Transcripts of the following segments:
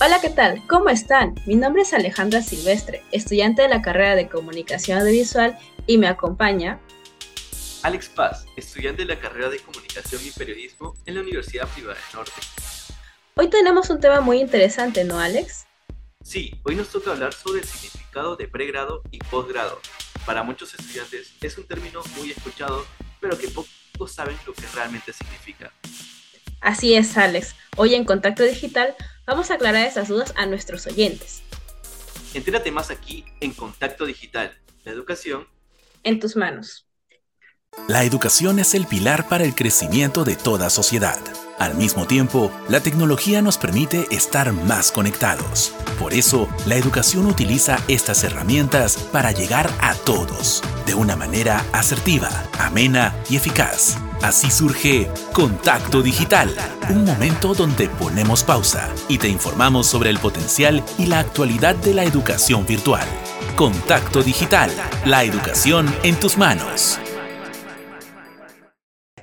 Hola, ¿qué tal? ¿Cómo están? Mi nombre es Alejandra Silvestre, estudiante de la carrera de Comunicación Audiovisual y me acompaña Alex Paz, estudiante de la carrera de Comunicación y Periodismo en la Universidad Privada del Norte. Hoy tenemos un tema muy interesante, ¿no, Alex? Sí, hoy nos toca hablar sobre el significado de pregrado y posgrado. Para muchos estudiantes es un término muy escuchado, pero que pocos saben lo que realmente significa. Así es, Alex. Hoy en Contacto Digital vamos a aclarar esas dudas a nuestros oyentes. Entérate más aquí en Contacto Digital, la educación en tus manos. La educación es el pilar para el crecimiento de toda sociedad. Al mismo tiempo, la tecnología nos permite estar más conectados. Por eso, la educación utiliza estas herramientas para llegar a todos, de una manera asertiva, amena y eficaz. Así surge Contacto Digital, un momento donde ponemos pausa y te informamos sobre el potencial y la actualidad de la educación virtual. Contacto Digital, la educación en tus manos.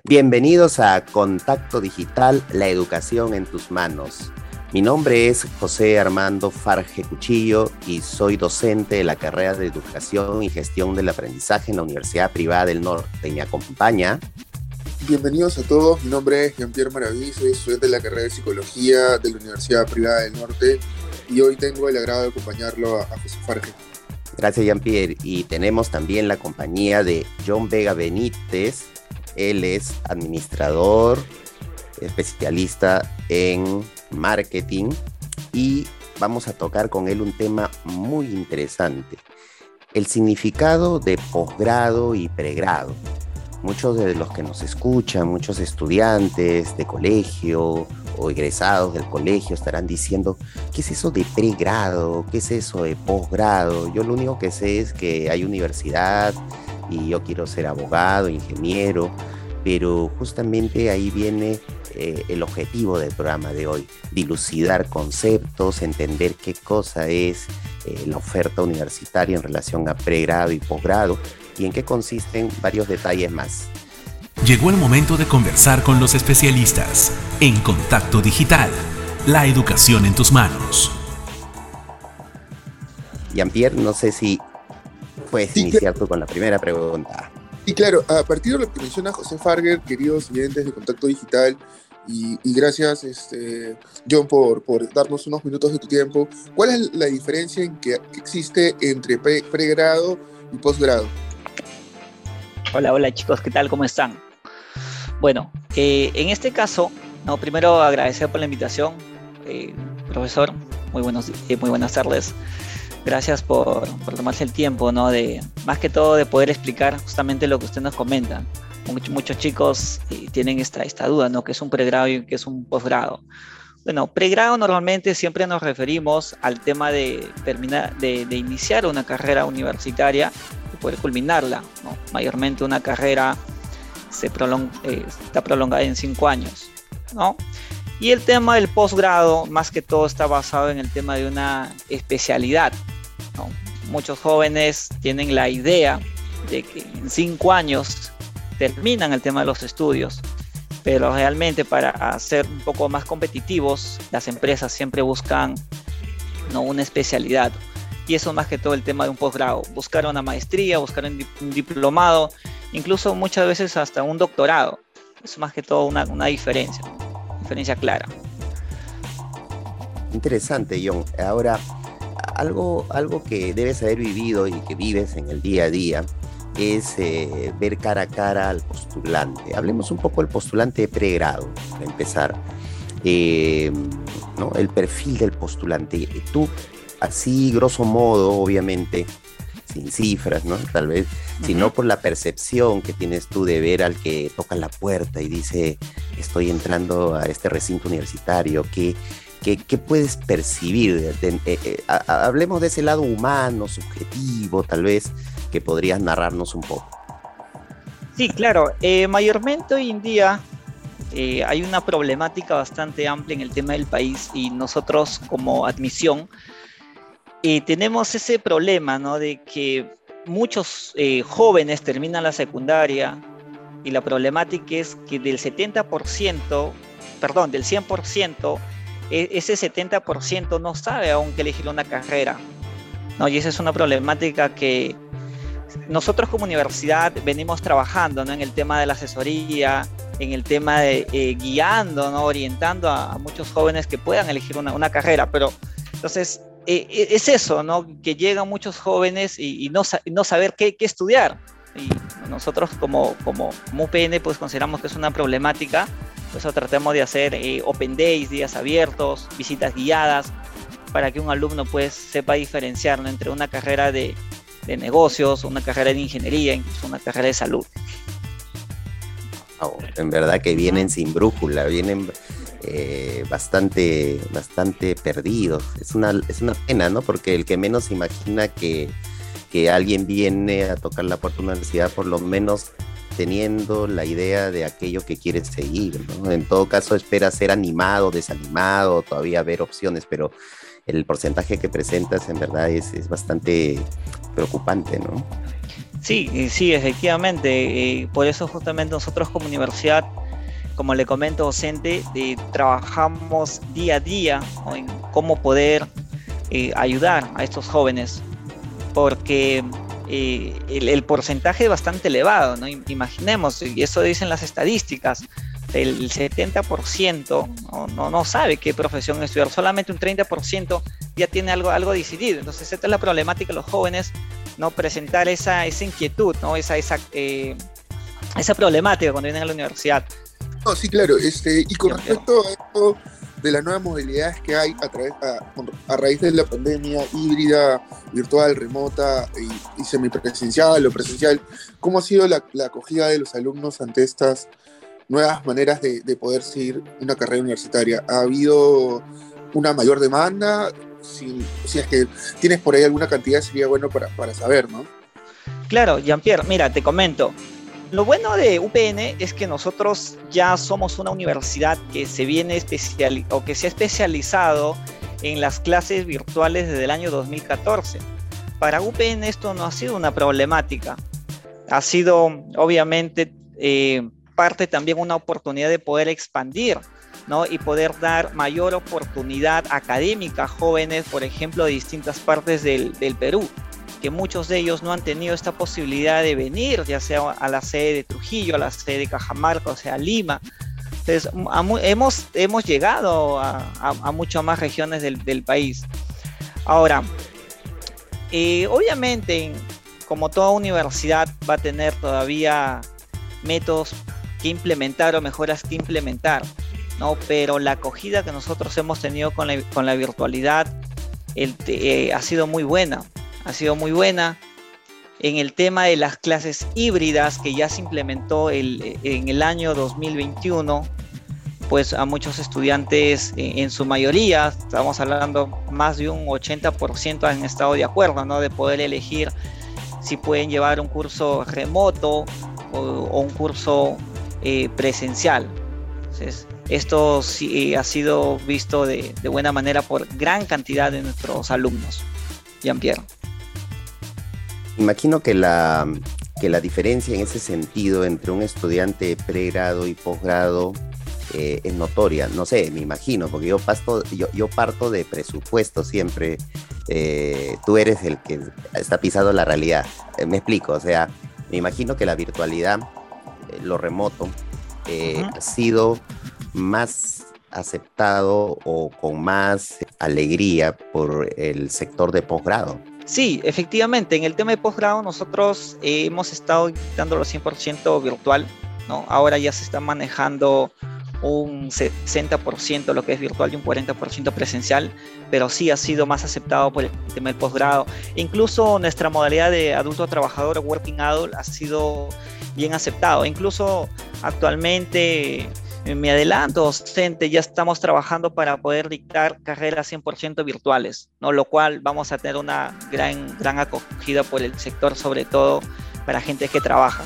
Bienvenidos a Contacto Digital, la educación en tus manos. Mi nombre es José Armando Farge Cuchillo y soy docente de la carrera de Educación y Gestión del Aprendizaje en la Universidad Privada del Norte. Y me acompaña Bienvenidos a todos, mi nombre es Jean-Pierre Maraví, soy estudiante de la carrera de Psicología de la Universidad Privada del Norte y hoy tengo el agrado de acompañarlo a, José Farge. Gracias Jean-Pierre. Y tenemos también la compañía de John Vega Benítez, él es administrador, especialista en marketing y vamos a tocar con él un tema muy interesante, el significado de posgrado y pregrado muchos de los que nos escuchan, muchos estudiantes de colegio o egresados del colegio estarán diciendo, ¿qué es eso de pregrado? ¿Qué es eso de posgrado? Yo lo único que sé es que hay universidad y yo quiero ser abogado, ingeniero, pero justamente ahí viene eh, el objetivo del programa de hoy, dilucidar conceptos, entender qué cosa es eh, la oferta universitaria en relación a pregrado y posgrado y en qué consisten varios detalles más. Llegó el momento de conversar con los especialistas en Contacto Digital, la educación en tus manos. Jean-Pierre, no sé si puedes iniciar tú con la primera pregunta. Y claro, a partir de lo que menciona José Farger, queridos oyentes de Contacto Digital, y, gracias, este, John, por, por, darnos unos minutos de tu tiempo, ¿cuál es la diferencia en que, existe entre pregrado y posgrado? Hola, hola chicos, ¿qué tal? ¿Cómo están? Bueno, eh, en este caso, no, primero agradecer por la invitación, eh, profesor, muy, buenos, eh, muy buenas tardes. Gracias por, por, tomarse el tiempo, ¿no? De, más que todo de poder explicar justamente lo que usted nos comenta. Muchos, muchos chicos tienen esta, esta duda, ¿no? Que es un pregrado y que es un posgrado. Bueno, pregrado normalmente siempre nos referimos al tema de, terminar, de, de iniciar una carrera universitaria poder culminarla. Mayormente una carrera se eh, está prolongada en cinco años. ¿no? Y el tema del posgrado, más que todo, está basado en el tema de una especialidad. Muchos jóvenes tienen la idea de que en cinco años terminan el tema de los estudios, pero realmente para ser un poco más competitivos, las empresas siempre buscan ¿no? una especialidad y eso más que todo el tema de un posgrado, buscar una maestría, buscar un, diplomado, incluso muchas veces hasta un doctorado. Es más que todo una, una diferencia, diferencia clara. Interesante, John. Ahora, algo, algo que debes haber vivido y que vives en el día a día es eh, ver cara a cara al postulante. Hablemos un poco del postulante de pregrado, para empezar. Eh, ¿no? El perfil del postulante. Tú así grosso modo, obviamente, sin cifras, ¿no? Tal vez, sino por la percepción que tienes tú de ver al que toca la puerta y dice, estoy entrando a este recinto universitario, ¿qué, qué, puedes percibir? Eh, eh, hablemos de ese lado humano, subjetivo, tal vez, que podrías narrarnos un poco. Sí, claro. Eh, mayormente hoy en día hay una problemática bastante amplia en el tema del país y nosotros como admisión y tenemos ese problema, ¿no? De que muchos eh, jóvenes terminan la secundaria y la problemática es que del 70%, perdón, del 100%, e, ese 70% no sabe aún que elegir una carrera. ¿no? Y esa es una problemática que nosotros como universidad venimos trabajando ¿no? en el tema de la asesoría, en el tema de eh, guiando, ¿no? orientando a, muchos jóvenes que puedan elegir una, una carrera, pero entonces eh, eh, es eso, ¿no? que llegan muchos jóvenes y, no, no, saber qué, qué, estudiar. Y nosotros como, como, como, UPN pues consideramos que es una problemática, por eso tratamos de hacer open days, días abiertos, visitas guiadas, para que un alumno pues sepa diferenciar entre una carrera de, de negocios, una carrera de ingeniería, incluso una carrera de salud. en verdad que vienen sin brújula, vienen eh, bastante, bastante perdidos. Es una, es una pena, ¿no? Porque el que menos imagina que, que alguien viene a tocar la puerta de una universidad, por lo menos teniendo la idea de aquello que quiere seguir. En todo caso espera ser animado, desanimado, todavía ver opciones, pero el porcentaje que presentas en verdad es, es bastante preocupante, ¿no? Sí, sí, efectivamente. por eso justamente nosotros como universidad, como le comento docente, trabajamos día a día en cómo poder eh, ayudar a estos jóvenes, porque eh, el, porcentaje es bastante elevado, ¿no? Imaginemos, y eso dicen las estadísticas, el 70% no, no, sabe qué profesión estudiar, solamente un 30% ya tiene algo, algo decidido. Entonces, esta es la problemática de los jóvenes, no presentar esa, esa inquietud, ¿no? esa, esa, eh, esa problemática cuando vienen a la universidad. No, sí, claro. Este, y con respecto a esto de las nuevas modalidades que hay a, través, a, raíz de la pandemia híbrida, virtual, remota y, semipresencial o presencial, ¿cómo ha sido la, la acogida de los alumnos ante estas nuevas maneras de, poder seguir una carrera universitaria. ¿Ha habido una mayor demanda? Si, es que tienes por ahí alguna cantidad, sería bueno para, para saber, ¿no? Claro, Jean-Pierre, mira, te comento. Lo bueno de UPN es que nosotros ya somos una universidad que se viene especial o que se ha especializado en las clases virtuales desde el año 2014. Para UPN esto no ha sido una problemática. Ha sido, obviamente, eh, parte también una oportunidad de poder expandir ¿no? y poder dar mayor oportunidad académica a jóvenes, por ejemplo, de distintas partes del, Perú, que muchos de ellos no han tenido esta posibilidad de venir, ya sea a la sede de Trujillo, a la sede de Cajamarca, o sea, a Lima. Entonces, hemos, hemos llegado a, muchas más regiones del, país. Ahora, eh, obviamente, como toda universidad va a tener todavía métodos implementar o mejoras que implementar, ¿no? Pero la acogida que nosotros hemos tenido con la, con la virtualidad eh, ha sido muy buena, ha sido muy buena. En el tema de las clases híbridas que ya se implementó el, en el año 2021, pues a muchos estudiantes, eh, en su mayoría, estamos hablando más de un 80% han estado de acuerdo, ¿no? De poder elegir si pueden llevar un curso remoto o, un curso eh, presencial. Entonces, esto sí ha sido visto de, buena manera por gran cantidad de nuestros alumnos. Jean-Pierre. Imagino que la, que la diferencia en ese sentido entre un estudiante pregrado y posgrado eh, es notoria. No sé, me imagino, porque yo, pasto, yo, yo parto de presupuesto siempre. Eh, tú eres el que está pisando la realidad. me explico, o sea, me imagino que la virtualidad lo remoto, eh, ha sido más aceptado o con más alegría por el sector de posgrado. Sí, efectivamente, en el tema de posgrado nosotros eh, hemos estado dándolo 100% virtual, ¿no? Ahora ya se está manejando un 60% lo que es virtual y un 40% presencial, pero sí ha sido más aceptado por el tema del posgrado. Incluso nuestra modalidad de adulto trabajador, working adult, ha sido bien aceptado. Incluso actualmente me adelanto, docente, ya estamos trabajando para poder dictar carreras 100% virtuales, ¿no? lo cual vamos a tener una gran, gran acogida por el sector, sobre todo para gente que trabaja.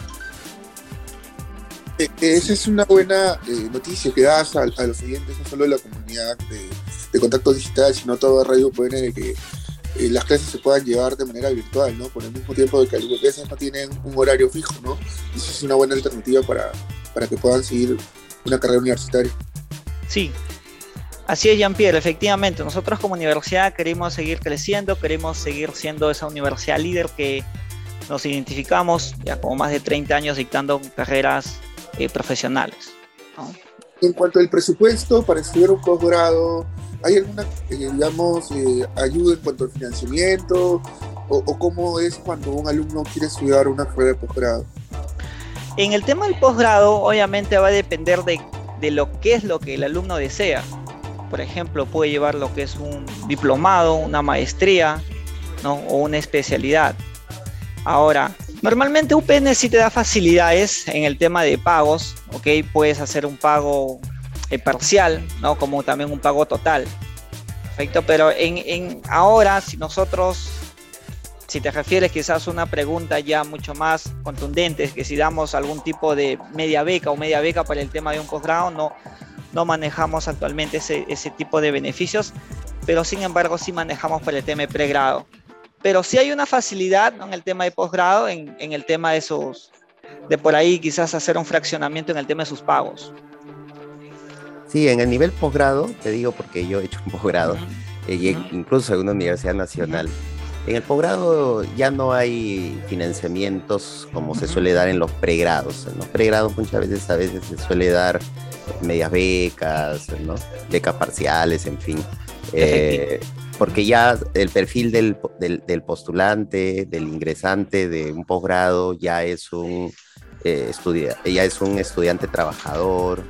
Eh, esa es una buena eh, noticia que das a, los oyentes, no solo de la comunidad de, de contacto digital, sino todo Radio Pueden que eh, las clases se puedan llevar de manera virtual, ¿no? Por el mismo tiempo de que algunas veces no tienen un horario fijo, ¿no? Y eso es una buena alternativa para, para que puedan seguir una carrera universitaria. Sí, Así es, Jean-Pierre, efectivamente. Nosotros como universidad queremos seguir creciendo, queremos seguir siendo esa universidad líder que nos identificamos ya como más de 30 años dictando carreras eh, profesionales. En cuanto al presupuesto para estudiar un posgrado, ¿hay alguna, eh, digamos, eh, ayuda en cuanto al financiamiento? O, cómo es cuando un alumno quiere estudiar una carrera de posgrado? En el tema del posgrado, obviamente va a depender de, de lo que es lo que el alumno desea. Por ejemplo, puede llevar lo que es un diplomado, una maestría ¿no? o una especialidad. Ahora, normalmente UPN sí te da facilidades en el tema de pagos, ¿ok? Puedes hacer un pago eh, parcial, ¿no? Como también un pago total. Perfecto, pero en, ahora, si nosotros, si te refieres quizás a una pregunta ya mucho más contundente, es que si damos algún tipo de media beca o media beca para el tema de un posgrado, no, no manejamos actualmente ese, ese tipo de beneficios, pero sin embargo sí manejamos para el tema de pregrado pero sí hay una facilidad en el tema de posgrado, en, en, el tema de sus, de por ahí quizás hacer un fraccionamiento en el tema de sus pagos. Sí, en el nivel posgrado, te digo porque yo he hecho un posgrado, eh, incluso en una universidad nacional. En el posgrado ya no hay financiamientos como se suele dar en los pregrados. En los pregrados muchas veces a veces se suele dar medias becas, ¿no? becas parciales, en fin. Eh, porque ya el perfil del, del, postulante, del ingresante de un posgrado ya es un, eh, ya es un estudiante trabajador,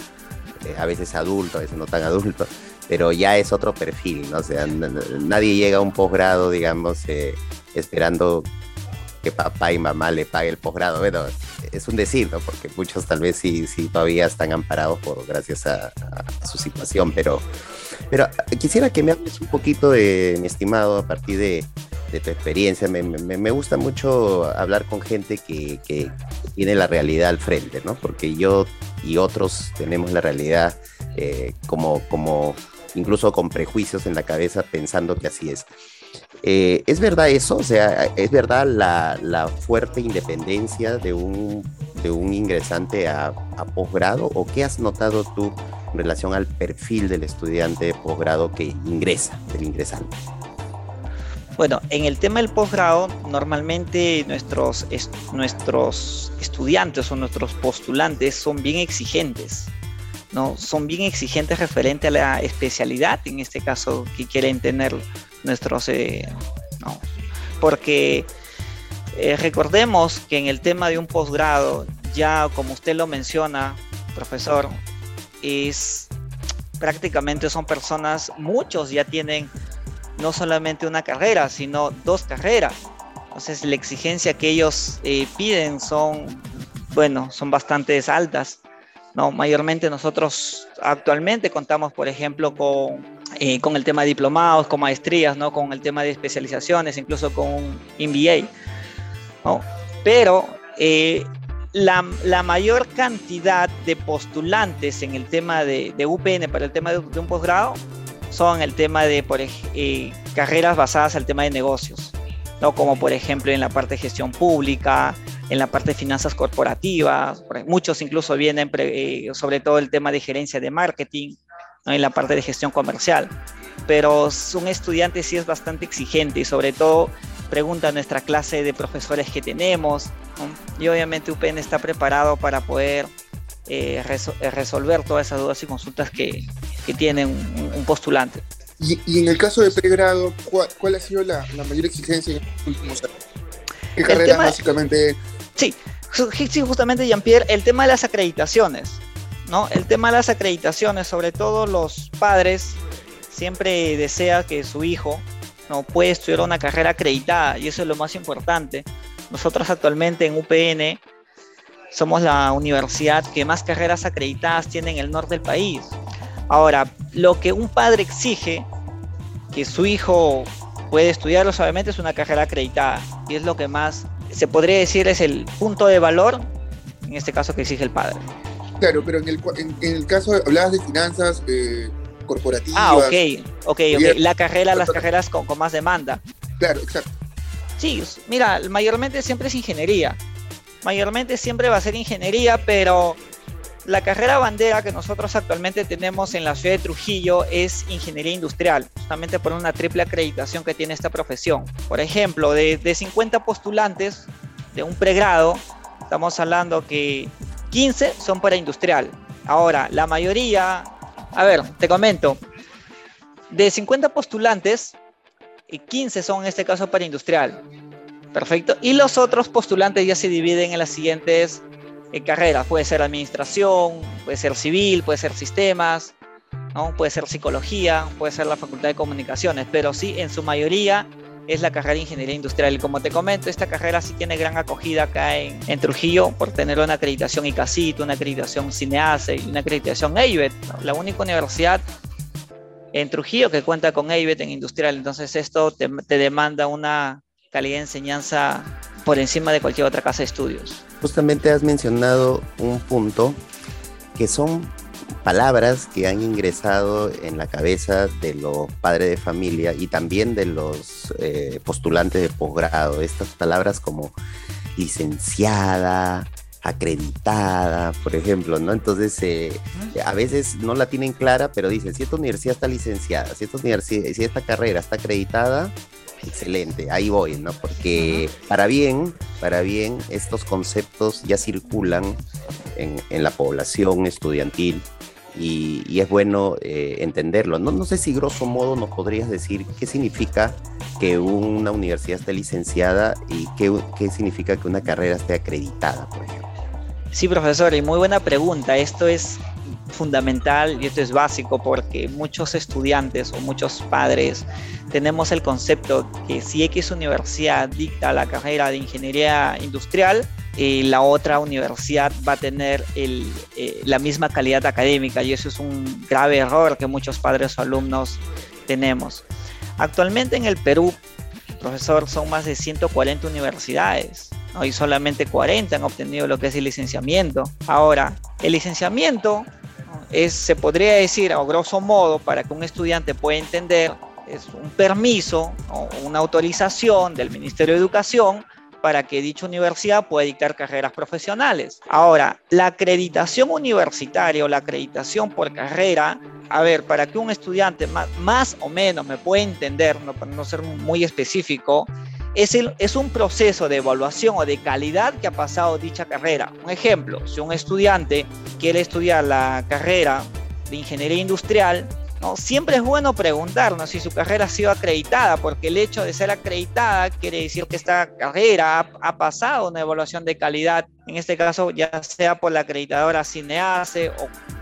eh, a veces adulto, a veces no tan adulto, pero ya es otro perfil, ¿no? O sea, nadie llega a un posgrado, digamos, eh, esperando que papá y mamá le pague el posgrado. Bueno, es un decir, ¿no? Porque muchos tal vez sí, sí todavía están amparados por gracias a su situación, pero pero eh, quisiera que me hables un poquito de, mi estimado, a partir de, tu experiencia. Me, gusta mucho hablar con gente que, tiene la realidad al frente, ¿no? Porque yo y otros tenemos la realidad eh, como, como incluso con prejuicios en la cabeza pensando que así es. Eh, ¿Es verdad eso? O sea, ¿es verdad la, fuerte independencia de un, ingresante a, posgrado? ¿O qué has notado tú en relación al perfil del estudiante de posgrado que ingresa, del ingresante? Bueno, en el tema del posgrado, normalmente nuestros estudiantes o nuestros postulantes son bien exigentes, ¿no? Son bien exigentes referente a la especialidad, en este caso, que quieren tener nuestros, eh, ¿no? Porque eh, recordemos que en el tema de un posgrado, ya como usted lo menciona, profesor, es prácticamente son personas, muchos ya tienen no solamente una carrera, sino dos carreras. Entonces la exigencia que ellos eh, piden son, bueno, son bastante altas. ¿No? Mayormente nosotros actualmente contamos, por ejemplo, con, eh, con el tema de diplomados, con maestrías, ¿no? con el tema de especializaciones, incluso con un MBA. ¿no? Pero eh, la, mayor cantidad de postulantes en el tema de, UPN para el tema de, un posgrado son el tema de eh, carreras basadas el tema de negocios, ¿no? como por ejemplo en la parte de gestión pública, en la parte de finanzas corporativas, muchos incluso vienen eh, sobre todo el tema de gerencia de marketing, en la parte de gestión comercial, pero un estudiante sí es bastante exigente y sobre todo pregunta nuestra clase de profesores que tenemos. Y obviamente UPN está preparado para poder eh, eh, resolver todas esas dudas y consultas que, que tiene un, postulante. Y, en el caso de pregrado, ¿cuál, ha sido la, mayor exigencia en los últimos años? ¿Qué carreras básicamente? Sí, sí, justamente Jean-Pierre, el tema de las acreditaciones. ¿no? El tema de las acreditaciones, sobre todo los padres siempre desea que su hijo no puede estudiar una carrera acreditada y eso es lo más importante. Nosotros actualmente en UPN somos la universidad que más carreras acreditadas tiene en el norte del país. Ahora, lo que un padre exige que su hijo puede estudiarlo obviamente es una carrera acreditada y es lo que más se podría decir es el punto de valor en este caso que exige el padre. Claro, pero en el, en, el caso, hablabas de finanzas, eh, corporativas. Ah, ok, ok, ok. La carrera, las carreras con, más demanda. Claro, exacto. Sí, mira, mayormente siempre es ingeniería. Mayormente siempre va a ser ingeniería, pero la carrera bandera que nosotros actualmente tenemos en la ciudad de Trujillo es ingeniería industrial, justamente por una triple acreditación que tiene esta profesión. Por ejemplo, de, de 50 postulantes de un pregrado, estamos hablando que 15 son para industrial. Ahora, la mayoría, a ver, te comento, de 50 postulantes, 15 son en este caso para industrial. Perfecto. Y los otros postulantes ya se dividen en las siguientes eh, carreras. Puede ser administración, puede ser civil, puede ser sistemas, ¿no? puede ser psicología, puede ser la facultad de comunicaciones, pero sí, en su mayoría es la carrera de ingeniería industrial. Y como te comento, esta carrera sí tiene gran acogida acá en, Trujillo por tener una acreditación ICACIT, una acreditación CINEACE y una acreditación EIBET. La única universidad en Trujillo que cuenta con EIBET en industrial. Entonces esto te, demanda una calidad de enseñanza por encima de cualquier otra casa de estudios. Justamente has mencionado un punto que son palabras que han ingresado en la cabeza de los padres de familia y también de los eh, postulantes de posgrado. Estas palabras como licenciada, acreditada, por ejemplo, ¿no? Entonces, eh, a veces no la tienen clara, pero dicen, si esta universidad está licenciada, si esta, universidad, si esta carrera está acreditada, excelente, ahí voy, ¿no? Porque para bien, para bien, estos conceptos ya circulan en, en la población estudiantil y, es bueno eh, entenderlo. No, no sé si grosso modo nos podrías decir qué significa que una universidad esté licenciada y qué, qué significa que una carrera esté acreditada, por ejemplo. Sí, profesor, y muy buena pregunta. Esto es fundamental y esto es básico porque muchos estudiantes o muchos padres tenemos el concepto que si X universidad dicta la carrera de ingeniería industrial, eh, la otra universidad va a tener eh, la misma calidad académica y eso es un grave error que muchos padres o alumnos tenemos. Actualmente en el Perú, profesor, son más de 140 universidades y solamente 40 han obtenido lo que es el licenciamiento. Ahora, el licenciamiento es, se podría decir, a grosso modo, para que un estudiante pueda entender, es un permiso o una autorización del Ministerio de Educación para que dicha universidad pueda dictar carreras profesionales. Ahora, la acreditación universitaria o la acreditación por carrera, a ver, para que un estudiante más, más o menos me pueda entender, no, para no ser muy específico, es, un proceso de evaluación o de calidad que ha pasado dicha carrera. Un ejemplo, si un estudiante quiere estudiar la carrera de ingeniería industrial. Siempre es bueno preguntarnos si su carrera ha sido acreditada, porque el hecho de ser acreditada quiere decir que esta carrera ha, pasado una evaluación de calidad, en este caso ya sea por la acreditadora Cineace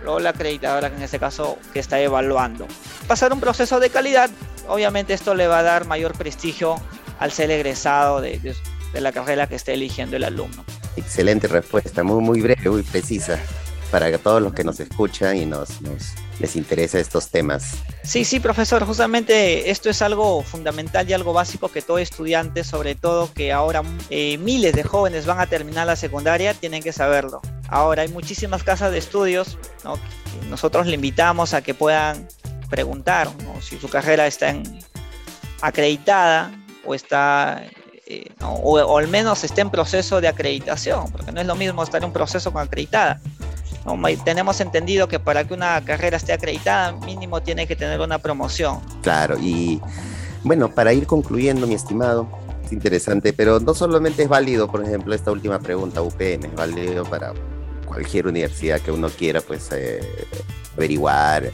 o, o la acreditadora en este caso que está evaluando. Pasar un proceso de calidad, obviamente esto le va a dar mayor prestigio al ser egresado de, de, la carrera que esté eligiendo el alumno. Excelente respuesta, muy, muy breve, muy precisa para todos los que nos escuchan y nos, nos, les interesa estos temas. Sí, sí, profesor, justamente esto es algo fundamental y algo básico que todo estudiante, sobre todo que ahora eh, miles de jóvenes van a terminar la secundaria, tienen que saberlo. Ahora hay muchísimas casas de estudios, ¿no? nosotros le invitamos a que puedan preguntar si su carrera está en, acreditada o está eh, o, al menos esté en proceso de acreditación, porque no es lo mismo estar en un proceso con acreditada. Tenemos entendido que para que una carrera esté acreditada, mínimo tiene que tener una promoción. Claro, y bueno, para ir concluyendo, mi estimado, es interesante, pero no solamente es válido, por ejemplo, esta última pregunta, UPN, es válido para cualquier universidad que uno quiera, pues, eh, averiguar, eh,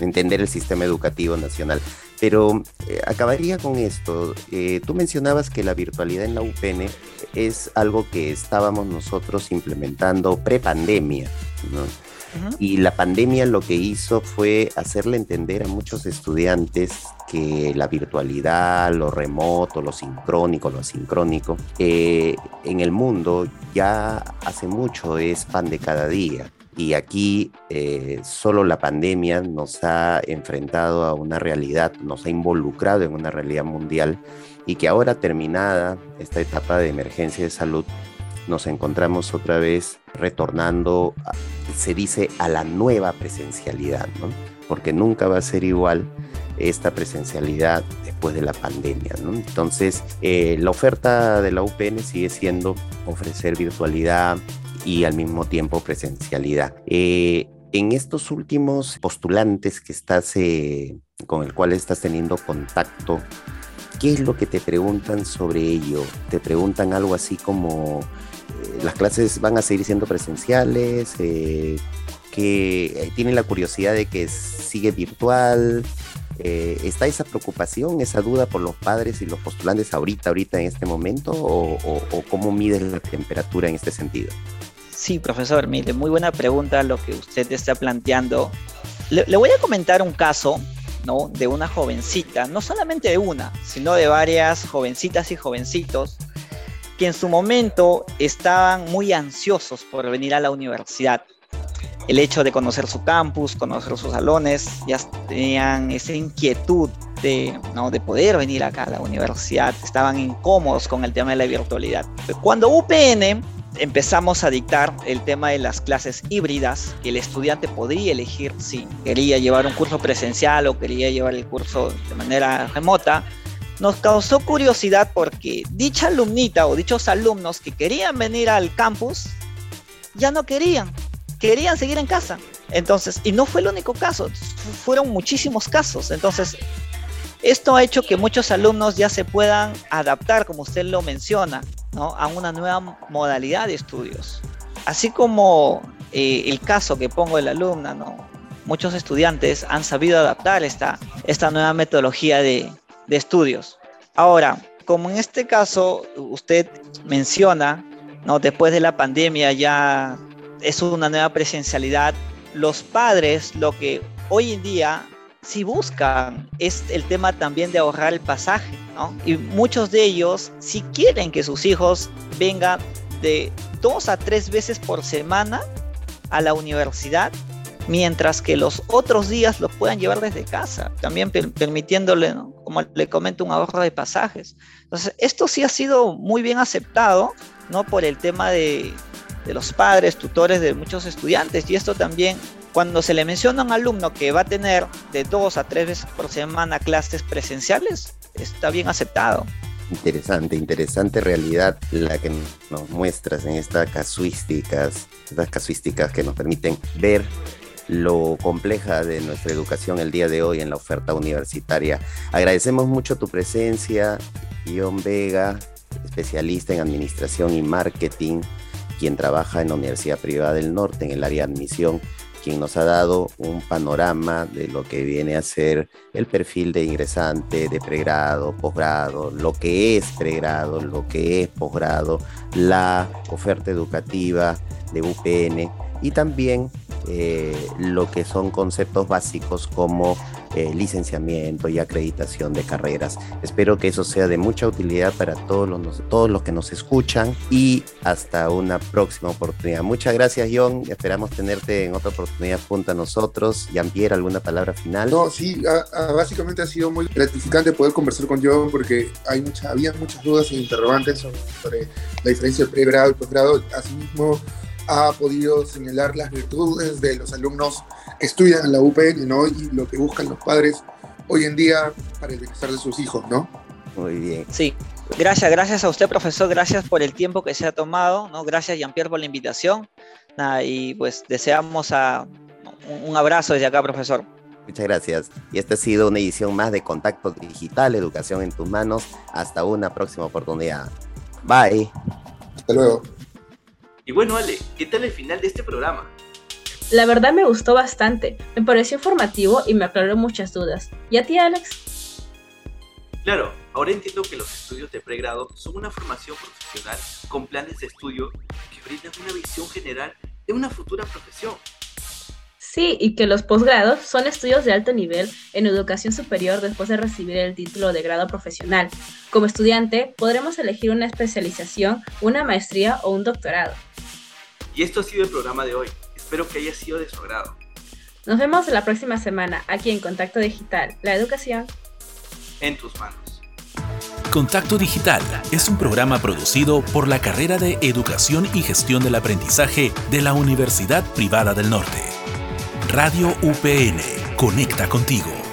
entender el sistema educativo nacional. Pero eh, acabaría con esto. Eh, tú mencionabas que la virtualidad en la UPN es algo que estábamos nosotros implementando pre-pandemia. Y la pandemia lo que hizo fue hacerle entender a muchos estudiantes que la virtualidad, lo remoto, lo sincrónico, lo asincrónico, eh, en el mundo ya hace mucho es pan de cada día. Y aquí eh, solo la pandemia nos ha enfrentado a una realidad, nos ha involucrado en una realidad mundial y que ahora terminada esta etapa de emergencia de salud, nos encontramos otra vez retornando, se dice, a la nueva presencialidad, ¿no? porque nunca va a ser igual esta presencialidad después de la pandemia. ¿no? Entonces, eh, la oferta de la UPN sigue siendo ofrecer virtualidad y al mismo tiempo presencialidad. Eh, en estos últimos postulantes que estás, eh, con el cual estás teniendo contacto, ¿qué es lo que te preguntan sobre ello? ¿Te preguntan algo así como eh, las clases van a seguir siendo presenciales? Eh, que tienen la curiosidad de que sigue virtual. ¿Está esa preocupación, esa duda por los padres y los postulantes ahorita, ahorita en este momento? ¿O, o cómo mides la temperatura en este sentido? Sí, profesor, mire, muy buena pregunta lo que usted está planteando. Le, voy a comentar un caso. De una jovencita, no solamente de una, sino de varias jovencitas y jovencitos que en su momento estaban muy ansiosos por venir a la universidad. El hecho de conocer su campus, conocer sus salones, ya tenían esa inquietud de, ¿no? de poder venir acá a la universidad, estaban incómodos con el tema de la virtualidad. Cuando UPN empezamos a dictar el tema de las clases híbridas, que el estudiante podría elegir si quería llevar un curso presencial o quería llevar el curso de manera remota, nos causó curiosidad porque dicha alumnita o dichos alumnos que querían venir al campus ya no querían, querían seguir en casa. Entonces, y no fue el único caso, fueron muchísimos casos. Entonces, esto ha hecho que muchos alumnos ya se puedan adaptar, como usted lo menciona, a una nueva modalidad de estudios. Así como eh, el caso que pongo de la alumna, muchos estudiantes han sabido adaptar esta, esta nueva metodología de, de estudios. Ahora, como en este caso usted menciona, después de la pandemia ya es una nueva presencialidad, los padres lo que hoy en día si buscan es el tema también de ahorrar el pasaje, ¿no? Y muchos de ellos, si quieren que sus hijos vengan de dos a tres veces por semana a la universidad, mientras que los otros días los puedan llevar desde casa, también permitiéndole, como le comento, un ahorro de pasajes. Entonces, esto sí ha sido muy bien aceptado, ¿no? Por el tema de, de los padres, tutores de muchos estudiantes, y esto también cuando se le menciona a un alumno que va a tener de dos a tres veces por semana clases presenciales, está bien aceptado. Interesante, interesante realidad la que nos muestras en estas casuísticas, estas casuísticas que nos permiten ver lo compleja de nuestra educación el día de hoy en la oferta universitaria. Agradecemos mucho tu presencia, Ion Vega, especialista en administración y marketing, quien trabaja en la Universidad Privada del Norte en el área de admisión quien nos ha dado un panorama de lo que viene a ser el perfil de ingresante, de pregrado, posgrado, lo que es pregrado, lo que es posgrado, la oferta educativa de UPN y también eh, lo que son conceptos básicos como eh, licenciamiento y acreditación de carreras. Espero que eso sea de mucha utilidad para todos los, todos los que nos escuchan y hasta una próxima oportunidad. Muchas gracias, John. Esperamos tenerte en otra oportunidad junto a nosotros. Jean-Pierre, ¿alguna palabra final? No, sí, básicamente ha sido muy gratificante poder conversar con John porque hay mucha, había muchas dudas e interrogantes sobre la diferencia de pregrado y posgrado. Asimismo, ha podido señalar las virtudes de los alumnos que estudian en la UPN, ¿no? Y lo que buscan los padres hoy en día para el bienestar de sus hijos, ¿no? Muy bien. Sí, gracias, gracias a usted, profesor, gracias por el tiempo que se ha tomado, ¿no? Gracias, Jean-Pierre, por la invitación. y pues deseamos a, un abrazo desde acá, profesor. Muchas gracias. Y esta ha sido una edición más de Contacto Digital, Educación en tus manos. Hasta una próxima oportunidad. Bye. Hasta luego. Y bueno, Ale, ¿qué tal el final de este programa? La verdad me gustó bastante, me pareció informativo y me aclaró muchas dudas. ¿Y a ti, Alex? Claro, ahora entiendo que los estudios de pregrado son una formación profesional con planes de estudio que brindan una visión general de una futura profesión. Sí, y que los posgrados son estudios de alto nivel en educación superior después de recibir el título de grado profesional. Como estudiante, podremos elegir una especialización, una maestría o un doctorado. Y esto ha sido el programa de hoy. Espero que haya sido de su agrado. Nos vemos la próxima semana aquí en Contacto Digital, la educación en tus manos. Contacto Digital es un programa producido por la carrera de Educación y Gestión del Aprendizaje de la Universidad Privada del Norte. Radio UPN, conecta contigo.